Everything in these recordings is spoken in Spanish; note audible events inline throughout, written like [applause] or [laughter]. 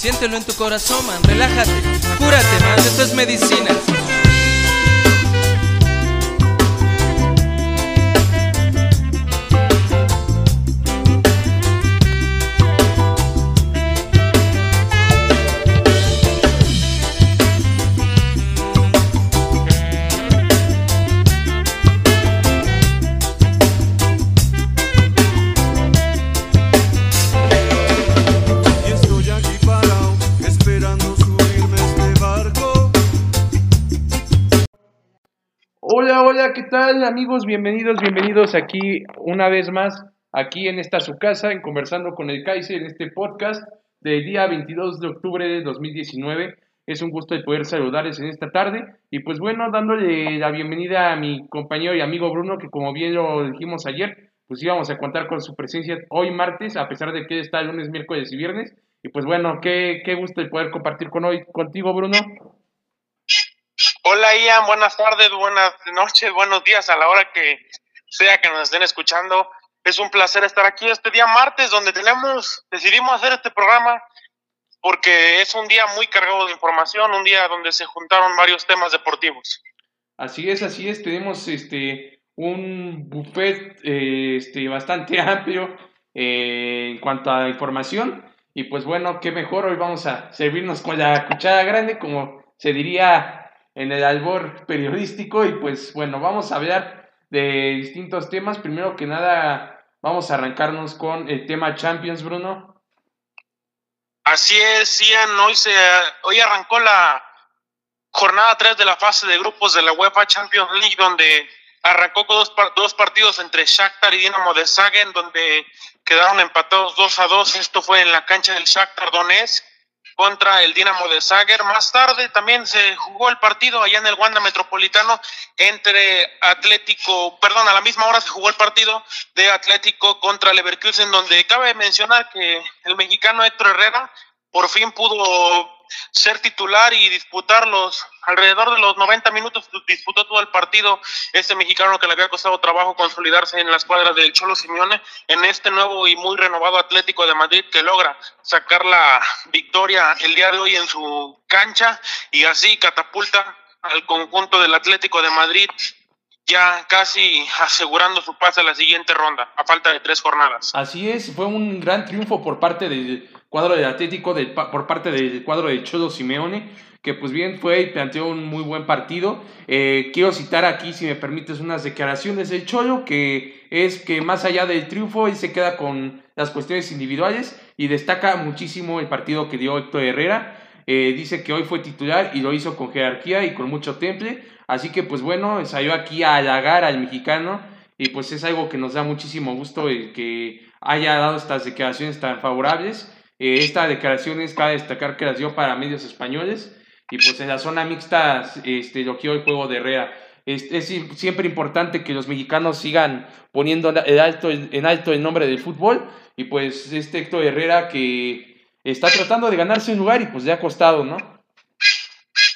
Siéntelo en tu corazón, man, relájate, cúrate, man, esto es medicina. ¿Qué tal amigos? Bienvenidos, bienvenidos aquí una vez más, aquí en esta su casa, en Conversando con el Kaiser, en este podcast del día 22 de octubre de 2019. Es un gusto de poder saludarles en esta tarde y pues bueno, dándole la bienvenida a mi compañero y amigo Bruno, que como bien lo dijimos ayer, pues íbamos a contar con su presencia hoy martes, a pesar de que está lunes, miércoles y viernes. Y pues bueno, qué, qué gusto de poder compartir con hoy contigo, Bruno. Hola Ian, buenas tardes, buenas noches, buenos días a la hora que sea que nos estén escuchando. Es un placer estar aquí este día martes donde tenemos, decidimos hacer este programa porque es un día muy cargado de información, un día donde se juntaron varios temas deportivos. Así es, así es. Tenemos este un buffet eh, este, bastante [laughs] amplio eh, en cuanto a información. Y pues bueno, qué mejor. Hoy vamos a servirnos con la cuchara grande, como se diría en el albor periodístico. Y pues bueno, vamos a hablar de distintos temas. Primero que nada, vamos a arrancarnos con el tema Champions, Bruno. Así es, Ian, hoy, se, hoy arrancó la jornada 3 de la fase de grupos de la UEFA Champions League, donde arrancó con dos, dos partidos entre Shakhtar y Dinamo de Zagreb, donde quedaron empatados 2 a 2. Esto fue en la cancha del Shakhtar Donetsk contra el Dinamo de Zagreb. Más tarde también se jugó el partido allá en el Wanda Metropolitano entre Atlético, perdón, a la misma hora se jugó el partido de Atlético contra Leverkusen, donde cabe mencionar que el mexicano Héctor Herrera por fin pudo ser titular y disputar los alrededor de los 90 minutos disputó todo el partido este mexicano que le había costado trabajo consolidarse en la escuadra del Cholo Simeone en este nuevo y muy renovado Atlético de Madrid que logra sacar la victoria el día de hoy en su cancha y así catapulta al conjunto del Atlético de Madrid ya casi asegurando su pase a la siguiente ronda a falta de tres jornadas. Así es, fue un gran triunfo por parte del cuadro del Atlético, pa- por parte del cuadro de Cholo Simeone, que pues bien fue y planteó un muy buen partido. Eh, quiero citar aquí, si me permites, unas declaraciones del Cholo, que es que más allá del triunfo, él se queda con las cuestiones individuales y destaca muchísimo el partido que dio Héctor Herrera. Eh, dice que hoy fue titular y lo hizo con jerarquía y con mucho temple. Así que pues bueno, salió aquí a halagar al mexicano y pues es algo que nos da muchísimo gusto el que haya dado estas declaraciones tan favorables. Eh, esta declaración es cabe destacar que las dio para medios españoles y pues en la zona mixta este, elogió el juego de Herrera. Es, es siempre importante que los mexicanos sigan poniendo en alto, en alto el nombre del fútbol y pues este Héctor Herrera que está tratando de ganarse un lugar y pues le ha costado, ¿no?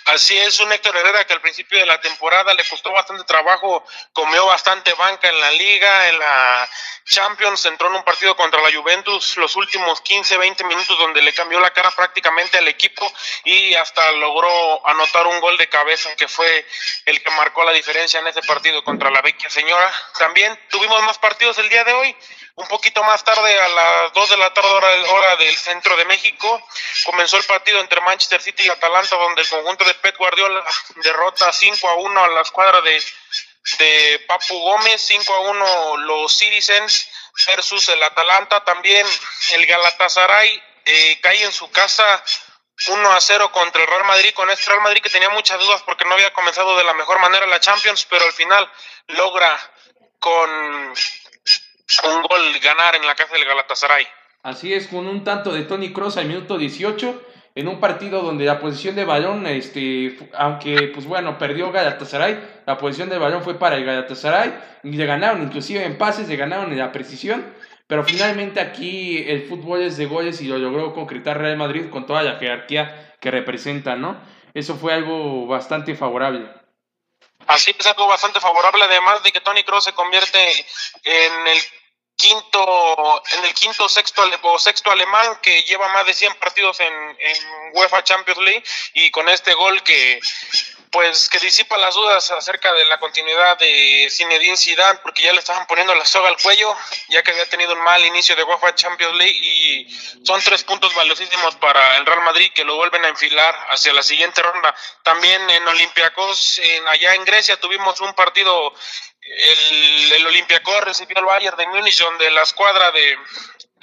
Así es, un Héctor Herrera que al principio de la temporada le costó bastante trabajo, comió bastante banca en la liga, en la Champions, entró en un partido contra la Juventus los últimos 15, 20 minutos donde le cambió la cara prácticamente al equipo y hasta logró anotar un gol de cabeza que fue el que marcó la diferencia en ese partido contra la Vecchia Señora. También tuvimos más partidos el día de hoy, un poquito más tarde, a las 2 de la tarde, hora, del centro de México, comenzó el partido entre Manchester City y Atalanta, donde el conjunto de Pep Guardiola [laughs] derrota 5 a 1 a la escuadra de, de Papu Gómez, 5 a 1 los Citizens versus el Atalanta. También el Galatasaray eh, cae en su casa 1 a 0 contra el Real Madrid, con este Real Madrid que tenía muchas dudas porque no había comenzado de la mejor manera la Champions, pero al final logra con un gol ganar en la casa del Galatasaray. Así es, con un tanto de Tony Cross al minuto 18, en un partido donde la posición de balón, este, aunque pues bueno, perdió Galatasaray, la posición del balón fue para el Galatasaray, y le ganaron inclusive en pases, le ganaron en la precisión, pero finalmente aquí el fútbol es de goles y lo logró concretar Real Madrid con toda la jerarquía que representa, ¿no? Eso fue algo bastante favorable. Así es algo bastante favorable, además de que Tony Cross se convierte en el quinto, en el quinto sexto o sexto alemán que lleva más de 100 partidos en, en UEFA Champions League y con este gol que pues que disipa las dudas acerca de la continuidad de Zinedine Zidane porque ya le estaban poniendo la soga al cuello ya que había tenido un mal inicio de UEFA Champions League y son tres puntos valiosísimos para el Real Madrid que lo vuelven a enfilar hacia la siguiente ronda. También en Olympiacos en, allá en Grecia tuvimos un partido el, el Olympiacos recibió al Bayern de Múnich donde la escuadra de,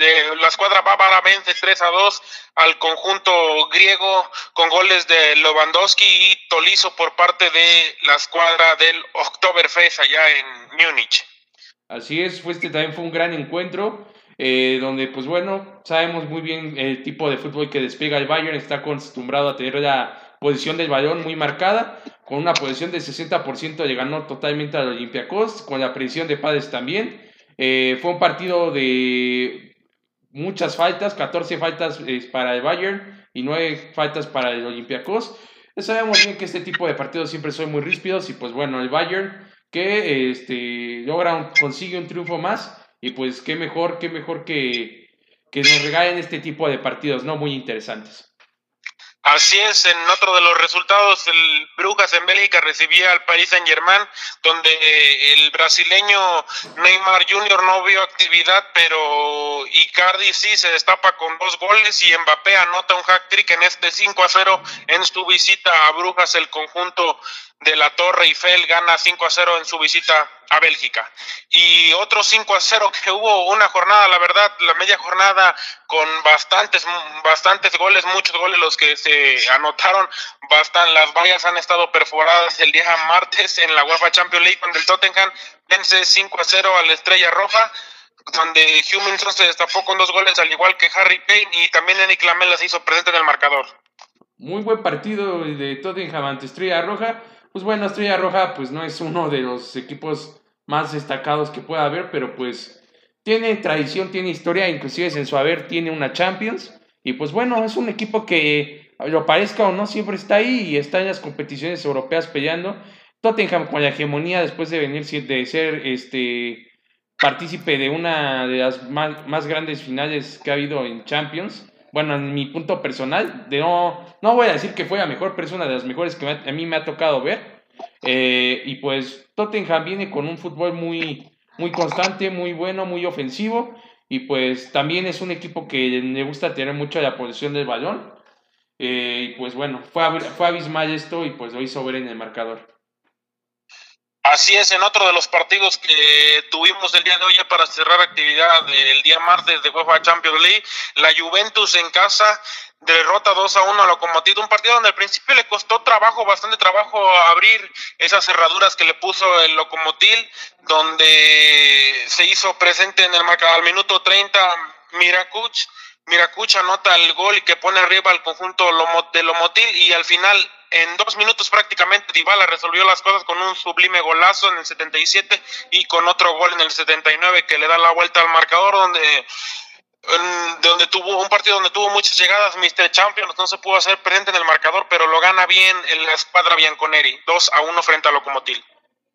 de la escuadra bávara vence 3 a 2 al conjunto griego con goles de Lewandowski y Tolizo por parte de la escuadra del Oktoberfest allá en Múnich. Así es, este también fue un gran encuentro. Eh, donde pues bueno, sabemos muy bien el tipo de fútbol que despega el Bayern, está acostumbrado a tener la posición del balón muy marcada, con una posición del 60% le ganó totalmente al Olympiacos, con la presión de Padres también. Eh, fue un partido de muchas faltas, 14 faltas eh, para el Bayern y 9 faltas para el Olympiacos. Sabemos bien que este tipo de partidos siempre son muy ríspidos y pues bueno, el Bayern que este, logra consigue un triunfo más y pues qué mejor, qué mejor que, que nos regalen este tipo de partidos, ¿no? Muy interesantes. Así es, en otro de los resultados, el Brujas en Bélgica recibía al Paris Saint Germain, donde el brasileño Neymar Jr. no vio actividad, pero Icardi sí se destapa con dos goles y Mbappé anota un hack trick en este 5 a 0 en su visita a Brujas, el conjunto de la Torre Eiffel gana 5 a 0 en su visita a Bélgica. Y otro 5 a 0 que hubo una jornada, la verdad, la media jornada con bastantes, bastantes goles, muchos goles los que se anotaron. Bastan, las vallas han estado perforadas el día martes en la UEFA Champions League, donde el Tottenham vence 5 a 0 a la Estrella Roja donde Huminson se destapó con dos goles, al igual que Harry Payne, y también Eric Lamela se hizo presente en el marcador. Muy buen partido de Tottenham ante Estrella Roja pues bueno, Estrella Roja pues no es uno de los equipos más destacados que pueda haber, pero pues tiene tradición, tiene historia, inclusive en su haber tiene una Champions. Y pues bueno, es un equipo que lo parezca o no, siempre está ahí y está en las competiciones europeas peleando. Tottenham con la hegemonía después de venir de ser este partícipe de una de las más, más grandes finales que ha habido en Champions bueno, en mi punto personal, de no, no voy a decir que fue la mejor, una de las mejores que a mí me ha tocado ver. Eh, y pues Tottenham viene con un fútbol muy, muy constante, muy bueno, muy ofensivo. Y pues también es un equipo que le gusta tener mucho la posición del balón. Eh, y pues bueno, fue, fue abismal esto y pues lo hizo ver en el marcador. Así es, en otro de los partidos que tuvimos el día de hoy para cerrar actividad el día martes de UEFA Champions League, la Juventus en casa derrota 2 a 1 a Locomotiv, un partido donde al principio le costó trabajo, bastante trabajo abrir esas cerraduras que le puso el Locomotiv, donde se hizo presente en el marcador al minuto 30 Miracuch, Miracuch anota el gol y que pone arriba al conjunto de Lomotil y al final en dos minutos prácticamente Dybala resolvió las cosas con un sublime golazo en el 77 y con otro gol en el 79 que le da la vuelta al marcador donde donde tuvo un partido donde tuvo muchas llegadas Mr. Champions no se pudo hacer presente en el marcador pero lo gana bien en la escuadra Bianconeri 2 a 1 frente a Locomotil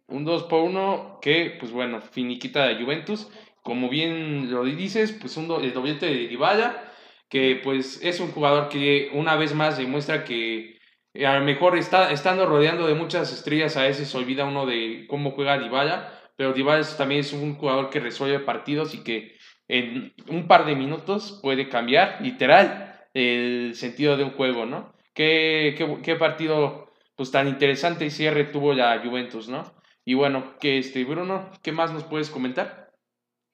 un 2 por 1 que pues bueno finiquita de Juventus como bien lo dices pues un el doblete de Dybala que pues es un jugador que una vez más demuestra que a lo mejor está, estando rodeando de muchas estrellas, a veces olvida uno de cómo juega Dybala, pero Dybala también es un jugador que resuelve partidos y que en un par de minutos puede cambiar literal el sentido de un juego, ¿no? Qué, partido pues tan interesante y cierre tuvo la Juventus, ¿no? Y bueno, que este Bruno, ¿qué más nos puedes comentar?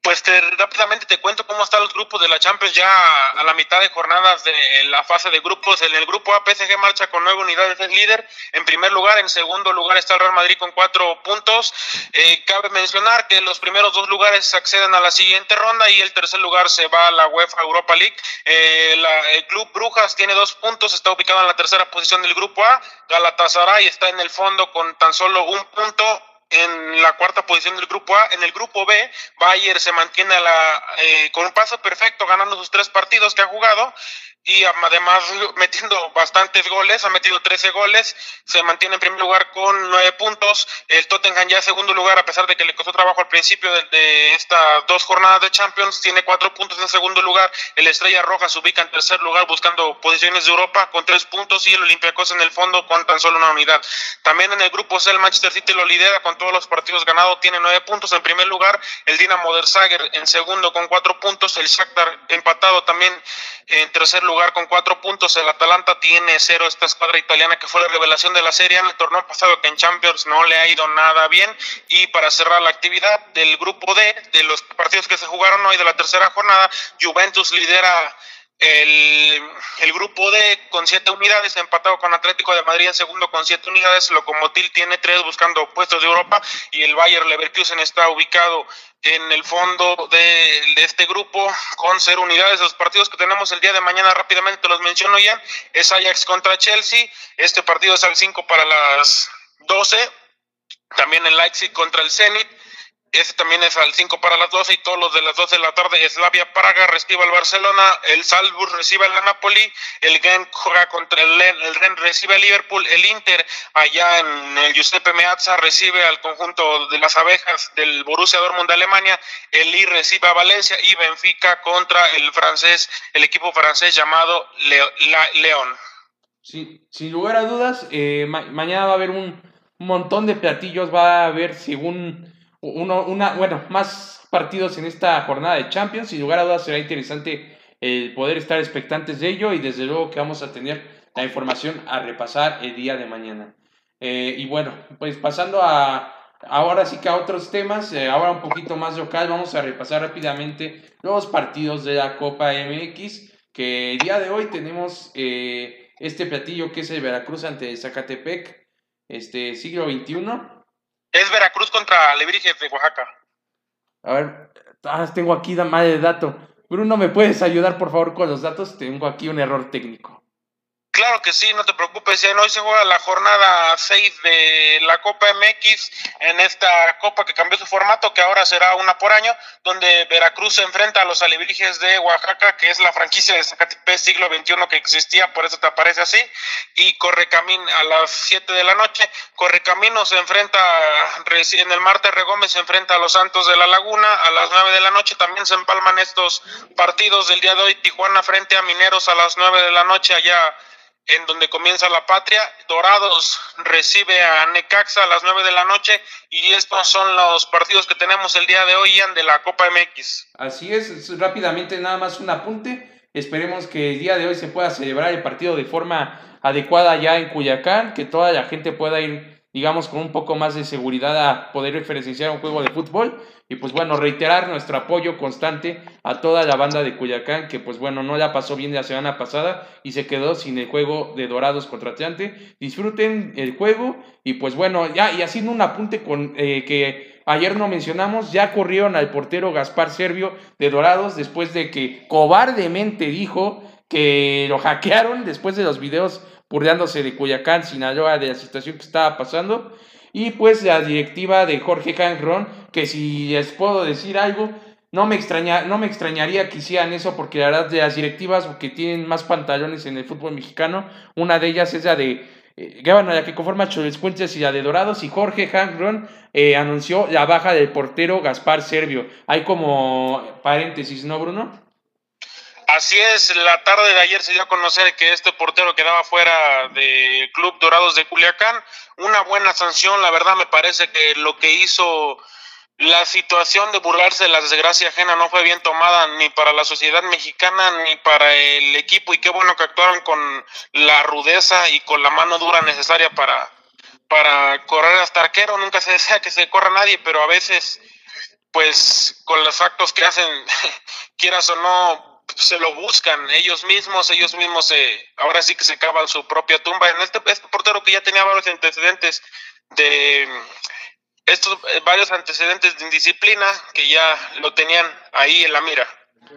Pues te, rápidamente te cuento cómo están los grupos de la Champions ya a la mitad de jornadas de la fase de grupos. En el grupo A, PSG marcha con nueve unidades, es líder. En primer lugar, en segundo lugar está el Real Madrid con cuatro puntos. Eh, cabe mencionar que los primeros dos lugares acceden a la siguiente ronda y el tercer lugar se va a la UEFA Europa League. Eh, el Club Brujas tiene dos puntos, está ubicado en la tercera posición del grupo A. Galatasaray está en el fondo con tan solo un punto en la cuarta posición del grupo A. En el grupo B, Bayern se mantiene la, eh, con un paso perfecto, ganando sus tres partidos que ha jugado y además [laughs] metiendo bastantes goles, ha metido 13 goles, se mantiene en primer lugar con 9 puntos, el Tottenham ya en segundo lugar a pesar de que le costó trabajo al principio de, estas dos jornadas de Champions, tiene 4 puntos en segundo lugar, el Estrella Roja se ubica en tercer lugar buscando posiciones de Europa con 3 puntos y el Olympiacos en el fondo con tan solo una unidad. También en el grupo C el Manchester City lo lidera con todos los partidos ganados, tiene 9 puntos. En primer lugar, el Dinamo der Zagreb. En segundo con 4 puntos, el Shakhtar empatado también. En tercer lugar con cuatro puntos, el Atalanta tiene cero, esta escuadra italiana que fue la revelación de la serie en el torneo pasado que en Champions no le ha ido nada bien. Y para cerrar la actividad del grupo D, de los partidos que se jugaron hoy de la tercera jornada, Juventus lidera el, el, grupo D con siete unidades, empatado con Atlético de Madrid en segundo con siete unidades. Locomotil tiene tres buscando puestos de Europa y el Bayer Leverkusen está ubicado en el fondo de, este grupo con cero unidades. Los partidos que tenemos el día de mañana rápidamente los menciono ya. Es Ajax contra Chelsea. Este partido es al 5 para las 12. También el Leipzig contra el Zenit. Ese también es al 5 para las 12 y todos los de las 12 de la tarde. Slavia Praga recibe al Barcelona, el Salzburg recibe al Napoli, el Genk juega contra el Ren, el Ren recibe al Liverpool, el Inter allá en el Giuseppe Meazza recibe al conjunto de las abejas del Borussia Dortmund de Alemania, el Lille recibe a Valencia y Benfica contra el francés, el equipo francés llamado León. Sí, sin lugar a dudas, eh, mañana va a haber un montón de platillos, va a haber según uno, una, bueno, más partidos en esta jornada de Champions. Sin lugar a dudas será interesante el poder estar expectantes de ello y desde luego que vamos a tener la información a repasar el día de mañana. Eh, y bueno, pues pasando a ahora sí que a otros temas, eh, ahora un poquito más local, vamos a repasar rápidamente los partidos de la Copa MX, que el día de hoy tenemos eh, este platillo que es el Veracruz ante Zacatepec, este siglo XXI. Es Veracruz contra Lebrijes de Oaxaca. A ver, ah, tengo aquí mal de dato. Bruno, ¿me puedes ayudar por favor con los datos? Tengo aquí un error técnico. Claro que sí, no te preocupes. Hoy se juega la jornada 6 de la Copa MX en esta Copa que cambió su formato, que ahora será una por año, donde Veracruz se enfrenta a los alebrijes de Oaxaca, que es la franquicia de Zacatepec siglo XXI que existía, por eso te aparece así. Y Correcamín a las 7 de la noche. Correcamino se enfrenta en el Marte Regómez, se enfrenta a los Santos de la Laguna a las 9 de la noche. También se empalman estos partidos del día de hoy. Tijuana frente a Mineros a las 9 de la noche allá en donde comienza la patria. Dorados recibe a Necaxa a las 9 de la noche y estos son los partidos que tenemos el día de hoy, Ian, de la Copa MX. Así es, rápidamente nada más un apunte. Esperemos que el día de hoy se pueda celebrar el partido de forma adecuada ya en Cuyacán, que toda la gente pueda ir digamos, con un poco más de seguridad a poder referenciar un juego de fútbol. Y pues bueno, reiterar nuestro apoyo constante a toda la banda de Cuyacán, que pues bueno, no la pasó bien la semana pasada y se quedó sin el juego de Dorados contra Atlante. Disfruten el juego y pues bueno, ya y haciendo un apunte con eh, que ayer no mencionamos, ya corrieron al portero Gaspar Servio de Dorados después de que cobardemente dijo que lo hackearon después de los videos burlándose de Cuyacán, Sinaloa, de la situación que estaba pasando. Y pues la directiva de Jorge Cangrón, que si les puedo decir algo, no me, extraña, no me extrañaría que hicieran eso, porque la verdad de las directivas que tienen más pantalones en el fútbol mexicano, una de ellas es la de, eh, la que conforma Puentes y la de Dorados, y Jorge Cangrón eh, anunció la baja del portero Gaspar Servio. Hay como paréntesis, ¿no, Bruno? Así es, la tarde de ayer se dio a conocer que este portero quedaba fuera del Club Dorados de Culiacán. Una buena sanción, la verdad me parece que lo que hizo la situación de burlarse de la desgracia ajena no fue bien tomada ni para la sociedad mexicana ni para el equipo y qué bueno que actuaron con la rudeza y con la mano dura necesaria para, para correr hasta arquero. Nunca se desea que se corra nadie, pero a veces pues con los actos que hacen, [laughs] quieras o no, se lo buscan ellos mismos, ellos mismos se, ahora sí que se cavan su propia tumba. En este, este portero que ya tenía varios antecedentes de estos eh, varios antecedentes de indisciplina que ya lo tenían ahí en la mira.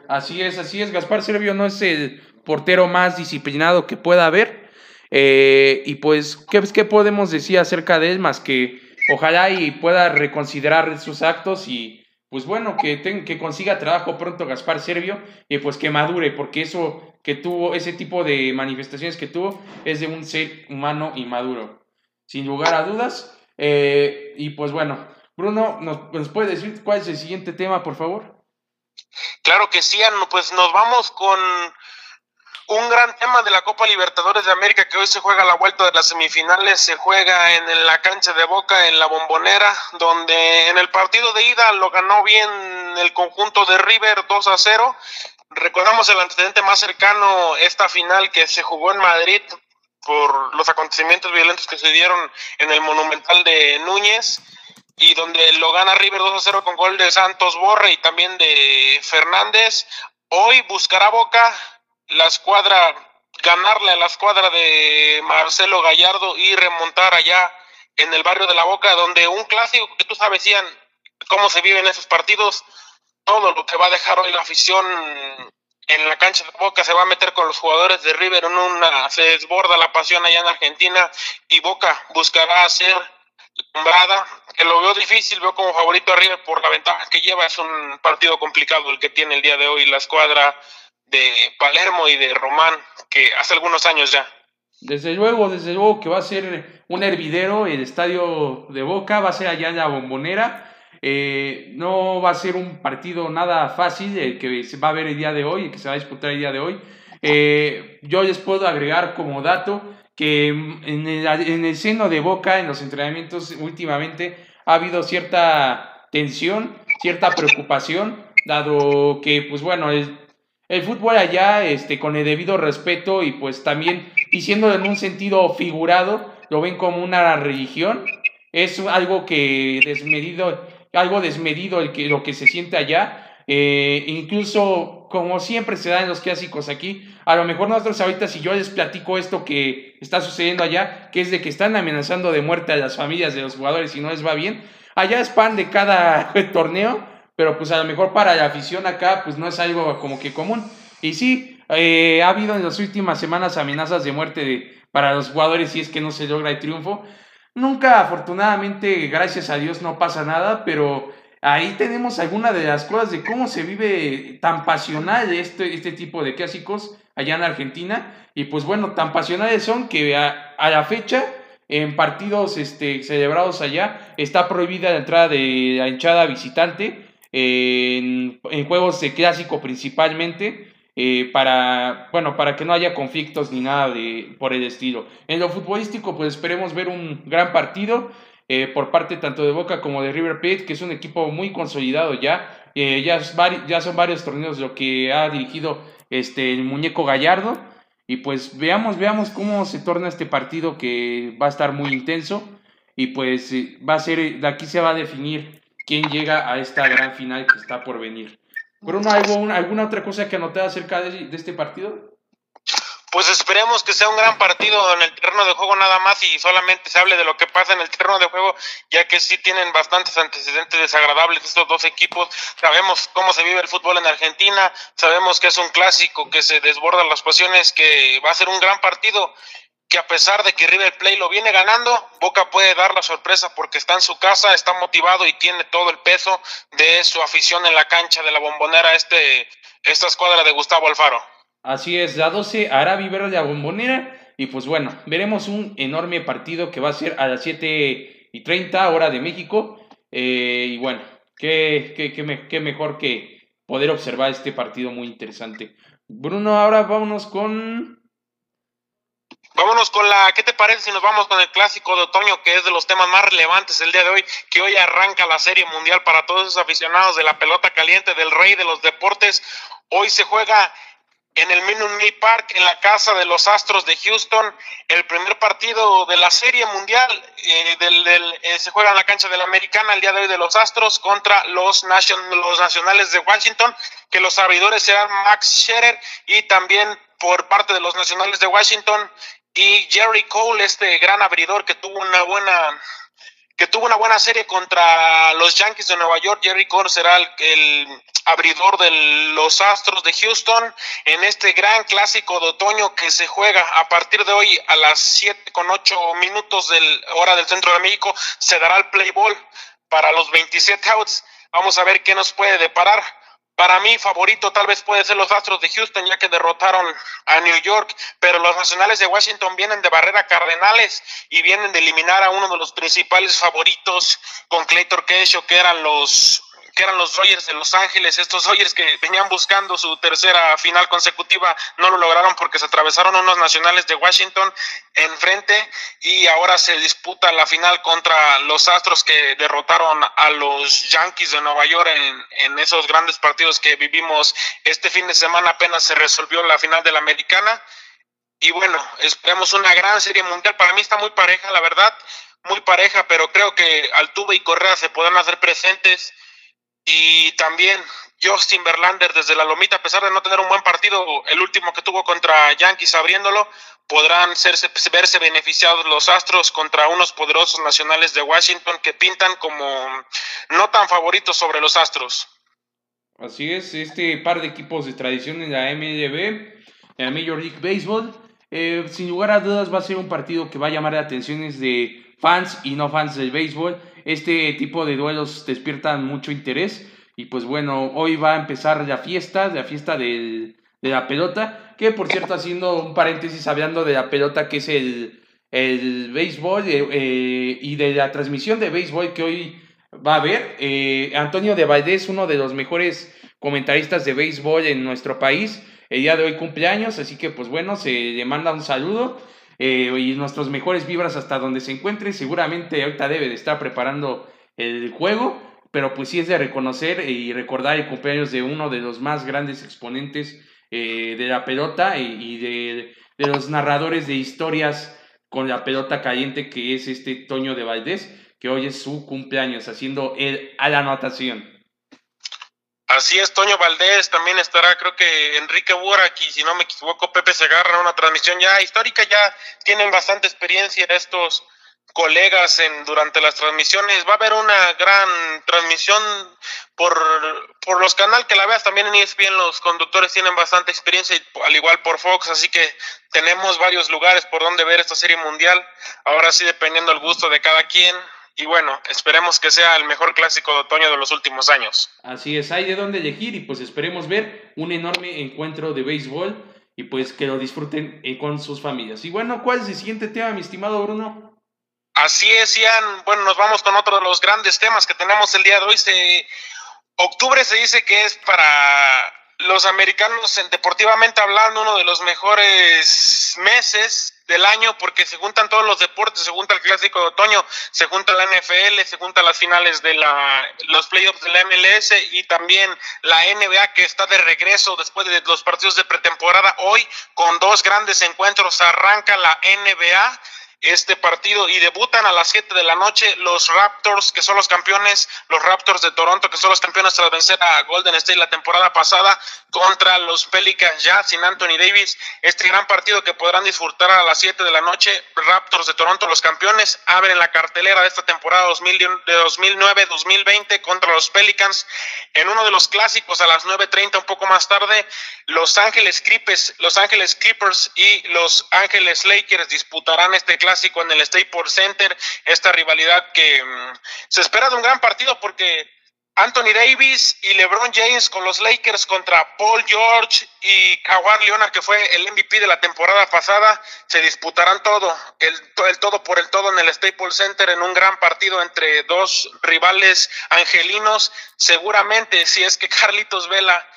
Así es, así es. Gaspar Servio no es el portero más disciplinado que pueda haber. Eh, y pues, ¿qué, ¿qué podemos decir acerca de él? Más que ojalá y pueda reconsiderar sus actos y pues bueno, que, que consiga trabajo pronto Gaspar Servio y pues que madure, porque eso que tuvo, ese tipo de manifestaciones que tuvo es de un ser humano inmaduro, sin lugar a dudas. Eh, y pues bueno, Bruno, ¿nos, ¿nos puede decir cuál es el siguiente tema, por favor? Claro que sí, pues nos vamos con un gran tema de la Copa Libertadores de América que hoy se juega a la vuelta de las semifinales, se juega en la cancha de Boca, en la bombonera, donde en el partido de ida lo ganó bien el conjunto de River 2 a 0. Recordamos el antecedente más cercano, esta final que se jugó en Madrid por los acontecimientos violentos que se dieron en el Monumental de Núñez y donde lo gana River 2 a 0 con gol de Santos Borre y también de Fernández. Hoy buscará Boca la escuadra, ganarle a la escuadra de Marcelo Gallardo y remontar allá en el barrio de La Boca, donde un clásico que tú sabes, cómo se viven esos partidos, todo lo que va a dejar hoy la afición en la cancha de Boca se va a meter con los jugadores de River en una, se desborda la pasión allá en Argentina y Boca buscará hacer nombrada, que lo veo difícil, veo como favorito a River por la ventaja que lleva, es un partido complicado el que tiene el día de hoy la escuadra de Palermo y de Román, que hace algunos años ya. Desde luego, desde luego que va a ser un hervidero el estadio de Boca, va a ser allá en la bombonera. Eh, no va a ser un partido nada fácil el que se va a ver el día de hoy, el que se va a disputar el día de hoy. Eh, yo les puedo agregar como dato que en el, en el seno de Boca, en los entrenamientos últimamente, ha habido cierta tensión, cierta preocupación, dado que, pues bueno, el, el fútbol allá, este, con el debido respeto y pues también diciendo en un sentido figurado, lo ven como una religión. Es algo que desmedido, algo desmedido el que, lo que se siente allá. Eh, incluso, como siempre se da en los clásicos aquí, a lo mejor nosotros ahorita si yo les platico esto que está sucediendo allá, que es de que están amenazando de muerte a las familias de los jugadores y no les va bien, allá es pan de cada [laughs] torneo pero pues a lo mejor para la afición acá pues no es algo como que común. Y sí, eh, ha habido en las últimas semanas amenazas de muerte para los jugadores si es que no se logra el triunfo. Nunca, afortunadamente, gracias a Dios, no pasa nada, pero ahí tenemos alguna de las cosas de cómo se vive tan pasional este, este tipo de clásicos allá en Argentina. Y pues bueno, tan pasionales son que a, a la fecha, en partidos este, celebrados allá, está prohibida la entrada de la hinchada visitante en, juegos de clásico principalmente, eh, para, bueno, para que no haya conflictos ni nada de, por el estilo. En lo futbolístico, pues esperemos ver un gran partido eh, por parte tanto de Boca como de River Plate, que es un equipo muy consolidado ya. Eh, ya, ya son varios torneos lo que ha dirigido este, el muñeco Gallardo. Y pues veamos, veamos cómo se torna este partido que va a estar muy intenso. Y pues va a ser, de aquí se va a definir quién llega a esta gran final que está por venir. Bruno, ¿alguna otra cosa que anotar acerca de, este partido? Pues esperemos que sea un gran partido en el terreno de juego nada más y solamente se hable de lo que pasa en el terreno de juego, ya que sí tienen bastantes antecedentes desagradables estos dos equipos. Sabemos cómo se vive el fútbol en Argentina, sabemos que es un clásico, que se desbordan las pasiones, que va a ser un gran partido que a pesar de que River Plate lo viene ganando, Boca puede dar la sorpresa porque está en su casa, está motivado y tiene todo el peso de su afición en la cancha de la bombonera, este, esta escuadra de Gustavo Alfaro. Así es, la 12 hará vivir la bombonera y pues bueno, veremos un enorme partido que va a ser a las 7 y 30 hora de México eh, y bueno, qué, qué, qué mejor que poder observar este partido muy interesante. Bruno, ahora vámonos con Vámonos con la, ¿qué te parece si nos vamos con el clásico de otoño, que es de los temas más relevantes el día de hoy, que hoy arranca la Serie Mundial para todos esos aficionados de la pelota caliente, del rey de los deportes? Hoy se juega en el Minute Park, en la casa de los Astros de Houston, el primer partido de la Serie Mundial, eh, del, eh, se juega en la cancha de la Americana el día de hoy de los Astros contra los, los Nacionales de Washington, que los abridores serán Max Scherer y también por parte de los Nacionales de Washington y Jerry Cole, este gran abridor que tuvo una buena que tuvo una buena serie contra los Yankees de Nueva York. Jerry Cole será el, abridor de los Astros de Houston en este gran clásico de otoño que se juega a partir de hoy a las 7 con 8 minutos del hora del centro de México se dará el play ball para los 27 outs. Vamos a ver qué nos puede deparar. Para mí, favorito tal vez puede ser los Astros de Houston, ya que derrotaron a New York, pero los Nacionales de Washington vienen de barrera Cardenales y vienen de eliminar a uno de los principales favoritos con Clayton Kershaw, que eran los que eran los Dodgers de Los Ángeles, estos Dodgers que venían buscando su tercera final consecutiva, no lo lograron porque se atravesaron unos nacionales de Washington enfrente y ahora se disputa la final contra los Astros que derrotaron a los Yankees de Nueva York en, en esos grandes partidos que vivimos este fin de semana, apenas se resolvió la final de la americana. Y bueno, esperemos una gran serie mundial. Para mí está muy pareja, la verdad, muy pareja, pero creo que Altuve y Correa se podrán hacer presentes y también Justin Verlander desde la Lomita, a pesar de no tener un buen partido, el último que tuvo contra Yankees abriéndolo, podrán verse beneficiados los Astros contra unos poderosos nacionales de Washington que pintan como no tan favoritos sobre los Astros. Así es, este par de equipos de tradición en la MLB, en la Major League Baseball, eh, sin lugar a dudas va a ser un partido que va a llamar la atención de fans y no fans del béisbol. Este tipo de duelos despiertan mucho interés. Y pues bueno, hoy va a empezar la fiesta, la fiesta de la pelota, que por cierto, haciendo un paréntesis, hablando de la pelota, que es el, el béisbol eh, eh, y de la transmisión de béisbol que hoy va a haber. Eh, Antonio de Valdés, uno de los mejores comentaristas de béisbol en nuestro país, el día de hoy cumpleaños, así que pues bueno, se le manda un saludo eh, y nuestros mejores vibras hasta donde se encuentre. Seguramente ahorita debe de estar preparando el juego, pero pues sí es de reconocer y recordar el cumpleaños de uno de los más grandes exponentes eh, de la pelota y, de, de, los narradores de historias con la pelota caliente que es este Toño de Valdés, que hoy es su cumpleaños, haciendo el a la anotación. Así es, Toño Valdés, también estará, creo que Enrique Burak y si no me equivoco, Pepe Segarra en una transmisión ya histórica, ya tienen bastante experiencia estos colegas en, durante las transmisiones. Va a haber una gran transmisión por, por los canales que la veas también en ESPN, los conductores tienen bastante experiencia, al igual por Fox, así que tenemos varios lugares por donde ver esta serie mundial. Ahora sí, dependiendo del gusto de cada quien, y bueno, esperemos que sea el mejor clásico de otoño de los últimos años. Así es, hay de dónde elegir y pues esperemos ver un enorme encuentro de béisbol y pues que lo disfruten eh, con sus familias. Y bueno, ¿cuál es el siguiente tema, mi estimado Bruno? Así es, Ian. Bueno, nos vamos con otro de los grandes temas que tenemos el día de hoy. Se... Octubre se dice que es para los americanos, deportivamente hablando, uno de los mejores meses del año porque se juntan todos los deportes, se junta el clásico de otoño, se junta la NFL, se junta las finales de la, los playoffs de la MLS y también la NBA que está de regreso después de los partidos de pretemporada. Hoy con dos grandes encuentros arranca la NBA este partido y debutan a las 7 de la noche los Raptors, que son los campeones, los Raptors de Toronto, que son los campeones tras vencer a Golden State la temporada pasada contra los Pelicans ya sin Anthony Davis. Este gran partido que podrán disfrutar a las 7 de la noche, Raptors de Toronto, los campeones, abren la cartelera de esta temporada de 2009-2020 contra los Pelicans en uno de los clásicos a las 9.30 un poco más tarde, Los Ángeles Clippers, Los Ángeles Clippers y Los Ángeles Lakers disputarán este clásico en el Staples Center, esta rivalidad que mm, se espera de un gran partido porque Anthony Davis y LeBron James con los Lakers contra Paul George y Kawhi Leonard, que fue el MVP de la temporada pasada, se disputarán todo, el, el, todo por el todo en el Staples Center en un gran partido entre dos rivales angelinos. Seguramente, si es que [laughs] Carlitos Vela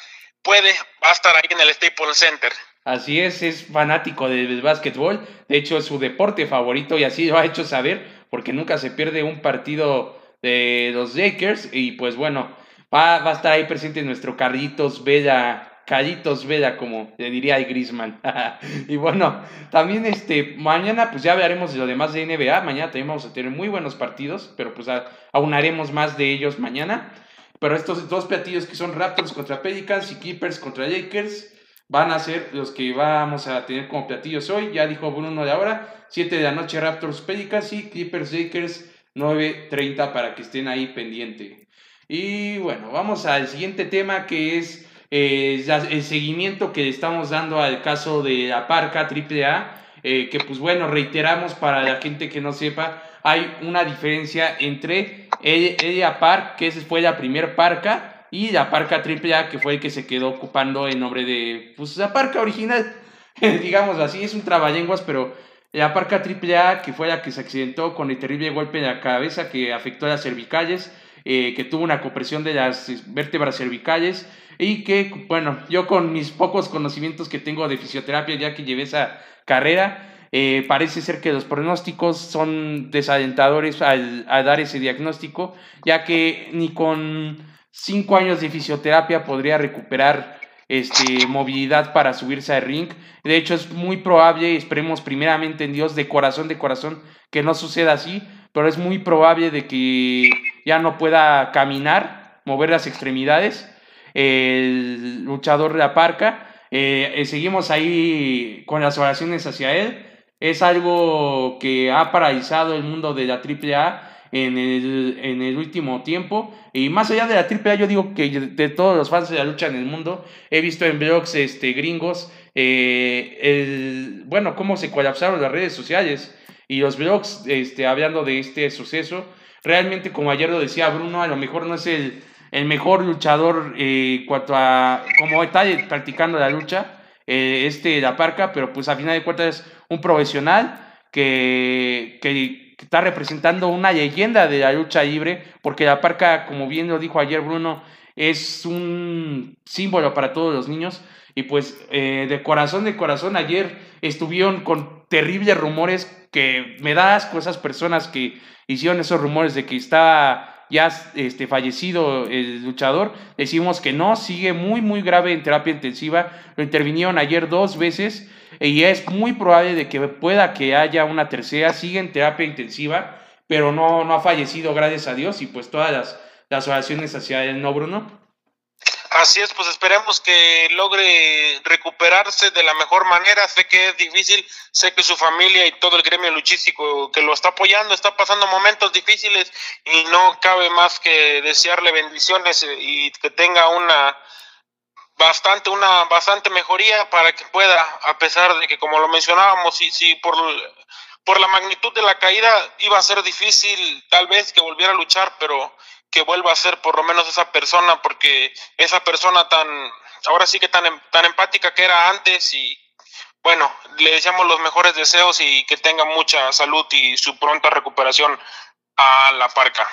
puede, va a estar ahí en el Staples Center. Así es, es fanático del básquetbol, de hecho es su deporte favorito y así lo ha hecho saber, porque nunca se pierde un partido de los Lakers y pues bueno, va, a estar ahí presente nuestro Carlitos Vela, Carlitos Vela como le diría el Grisman. [laughs] y bueno, también este, mañana pues ya veremos de lo demás de NBA, mañana también vamos a tener muy buenos partidos, pero pues aunaremos más de ellos mañana. Pero estos dos platillos que son Raptors contra Pelicans y Clippers contra Lakers, van a ser los que vamos a tener como platillos hoy. Ya dijo Bruno de ahora, 7 de la noche Raptors Pelicans y Clippers Lakers 9.30 para que estén ahí pendiente. Y bueno, vamos al siguiente tema que es eh, el seguimiento que estamos dando al caso de la Parca AAA, eh, que pues bueno, reiteramos para la gente que no sepa, hay una diferencia entre ella Park, que fue la primer parca, y la parca AAA, que fue el que se quedó ocupando el nombre de, pues la parca original, [laughs] digamos así, es un trabalenguas, pero la parca AAA, que fue la que se accidentó con el terrible golpe en la cabeza que afectó a las cervicales, eh, que tuvo una compresión de las vértebras cervicales y que, bueno, yo con mis pocos conocimientos que tengo de fisioterapia, ya que llevé esa carrera, eh, parece ser que los pronósticos son desalentadores al, dar ese diagnóstico, ya que ni con cinco años de fisioterapia podría recuperar este, movilidad para subirse al ring. De hecho, es muy probable, esperemos primeramente en Dios, de corazón, de corazón, que no suceda así, pero es muy probable de que ya no pueda caminar, mover las extremidades. El luchador de la parca, eh, seguimos ahí con las oraciones hacia él es algo que ha paralizado el mundo de la AAA en el, en el último tiempo. Y más allá de la AAA, yo digo que de todos los fans de la lucha en el mundo, he visto en blogs este, gringos, eh, bueno, cómo se colapsaron las redes sociales y los blogs este, hablando de este suceso. Realmente, como ayer lo decía Bruno, a lo mejor no es el, el mejor luchador eh, cómo está practicando la lucha, eh, este La Parca, pero pues a final de cuentas es un profesional que, que, está representando una leyenda de la lucha libre, porque La Parca, como bien lo dijo ayer Bruno, es un símbolo para todos los niños. Y pues eh, de corazón, de corazón, ayer estuvieron con terribles rumores que me da asco esas personas que hicieron esos rumores de que estaba ya este, fallecido el luchador, decimos que no, sigue muy, muy grave en terapia intensiva. Lo intervinieron ayer dos veces y es muy probable de que pueda que haya una tercera, sigue en terapia intensiva, pero no, no ha fallecido, gracias a Dios, y pues todas las, las oraciones hacia él, ¿no, Bruno? Así es, pues esperemos que logre recuperarse de la mejor manera. Sé que es difícil, sé que su familia y todo el gremio luchístico que lo está apoyando está pasando momentos difíciles y no cabe más que desearle bendiciones y que tenga una bastante una bastante mejoría para que pueda, a pesar de que como lo mencionábamos, si, si por por la magnitud de la caída iba a ser difícil tal vez que volviera a luchar, pero que vuelva a ser por lo menos esa persona, porque esa persona tan, ahora sí que tan, em, tan empática que era antes y bueno, le deseamos los mejores deseos y que tenga mucha salud y su pronta recuperación a la parca.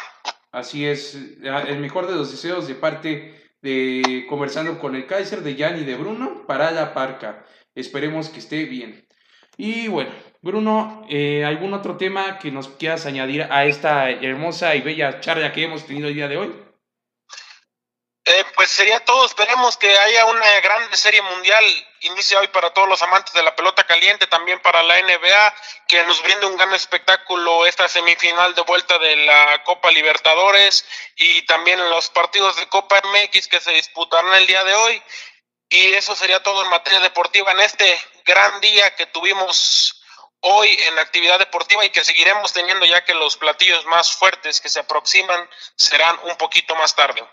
Así es, el mejor de los deseos de parte de conversando con el Kaiser, de Jan y de Bruno para la parca. Esperemos que esté bien. Y bueno, Bruno, eh, ¿algún otro tema que nos quieras añadir a esta hermosa y bella charla que hemos tenido el día de hoy? Eh, pues sería todo. Esperemos que haya una gran serie mundial. Inicia hoy para todos los amantes de la pelota caliente, también para la NBA, que nos brinde un gran espectáculo esta semifinal de vuelta de la Copa Libertadores y también los partidos de Copa MX que se disputarán el día de hoy. Y eso sería todo en materia deportiva en este gran día que tuvimos hoy en la actividad deportiva y que seguiremos teniendo ya que los platillos más fuertes que se aproximan serán un poquito más tarde.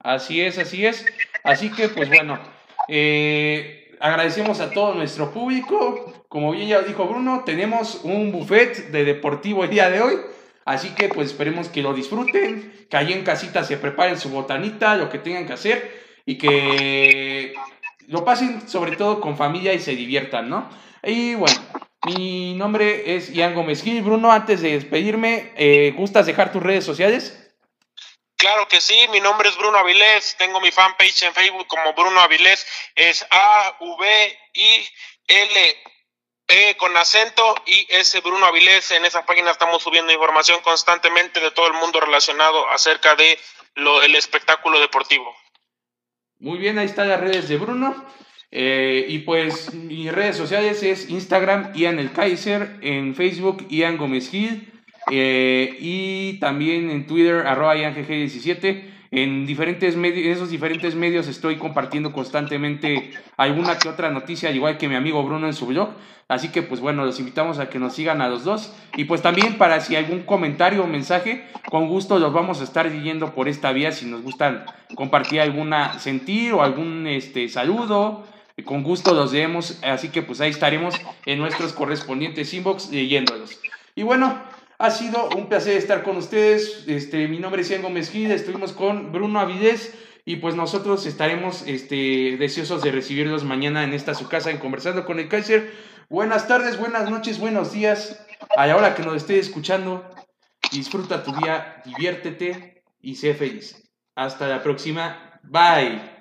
Así es, así es. Así que pues bueno, eh, agradecemos a todo nuestro público. Como bien ya dijo Bruno, tenemos un buffet de deportivo el día de hoy. Así que pues esperemos que lo disfruten, que ahí en casita se preparen su botanita, lo que tengan que hacer y que lo pasen sobre todo con familia y se diviertan, ¿no? Y bueno, mi nombre es Ian Gómez. Bruno, antes de despedirme, eh, ¿gustas dejar tus redes sociales? Claro que sí, mi nombre es Bruno Avilés, tengo mi fanpage en Facebook como Bruno Avilés, es A-V-I-L E con acento y S Bruno Avilés. En esa página estamos subiendo información constantemente de todo el mundo relacionado acerca de lo, el espectáculo deportivo. Muy bien, ahí están las redes de Bruno. Eh, y pues mis redes sociales es Instagram Ian el Kaiser, en Facebook Ian Gómez Gil eh, y también en Twitter arroba IanGG17. En diferentes medios, esos diferentes medios estoy compartiendo constantemente alguna que otra noticia, igual que mi amigo Bruno en su blog. Así que pues bueno, los invitamos a que nos sigan a los dos. Y pues también para si algún comentario o mensaje, con gusto los vamos a estar siguiendo por esta vía. Si nos gustan compartir alguna sentir o algún este, saludo, con gusto los leemos. Así que pues ahí estaremos en nuestros correspondientes inbox leyéndolos. Y bueno, ha sido un placer estar con ustedes. Este, mi nombre es Ian Gómez estuvimos con Bruno Avidez y pues nosotros estaremos este, deseosos de recibirlos mañana en esta su casa en Conversando con el Kaiser. Buenas tardes, buenas noches, buenos días. A la hora que nos esté escuchando, disfruta tu día, diviértete y sé feliz. Hasta la próxima. Bye.